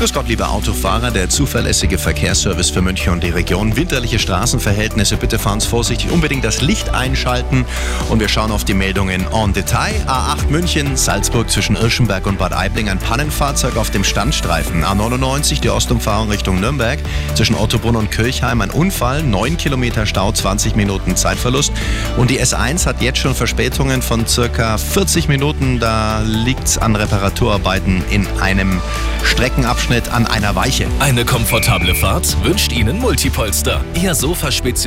Grüß Gott, liebe Autofahrer, der zuverlässige Verkehrsservice für München und die Region. Winterliche Straßenverhältnisse, bitte fahren Sie vorsichtig, unbedingt das Licht einschalten. Und wir schauen auf die Meldungen en Detail. A8 München, Salzburg zwischen Irschenberg und Bad Aibling, ein Pannenfahrzeug auf dem Standstreifen. A99, die Ostumfahrung Richtung Nürnberg, zwischen Ottobrunn und Kirchheim, ein Unfall, 9 Kilometer Stau, 20 Minuten Zeitverlust. Und die S1 hat jetzt schon Verspätungen von circa 40 Minuten. Da liegt es an Reparaturarbeiten in einem Streckenabschnitt an einer Weiche. Eine komfortable Fahrt wünscht Ihnen Multipolster. Ihr Sofa-Spezialist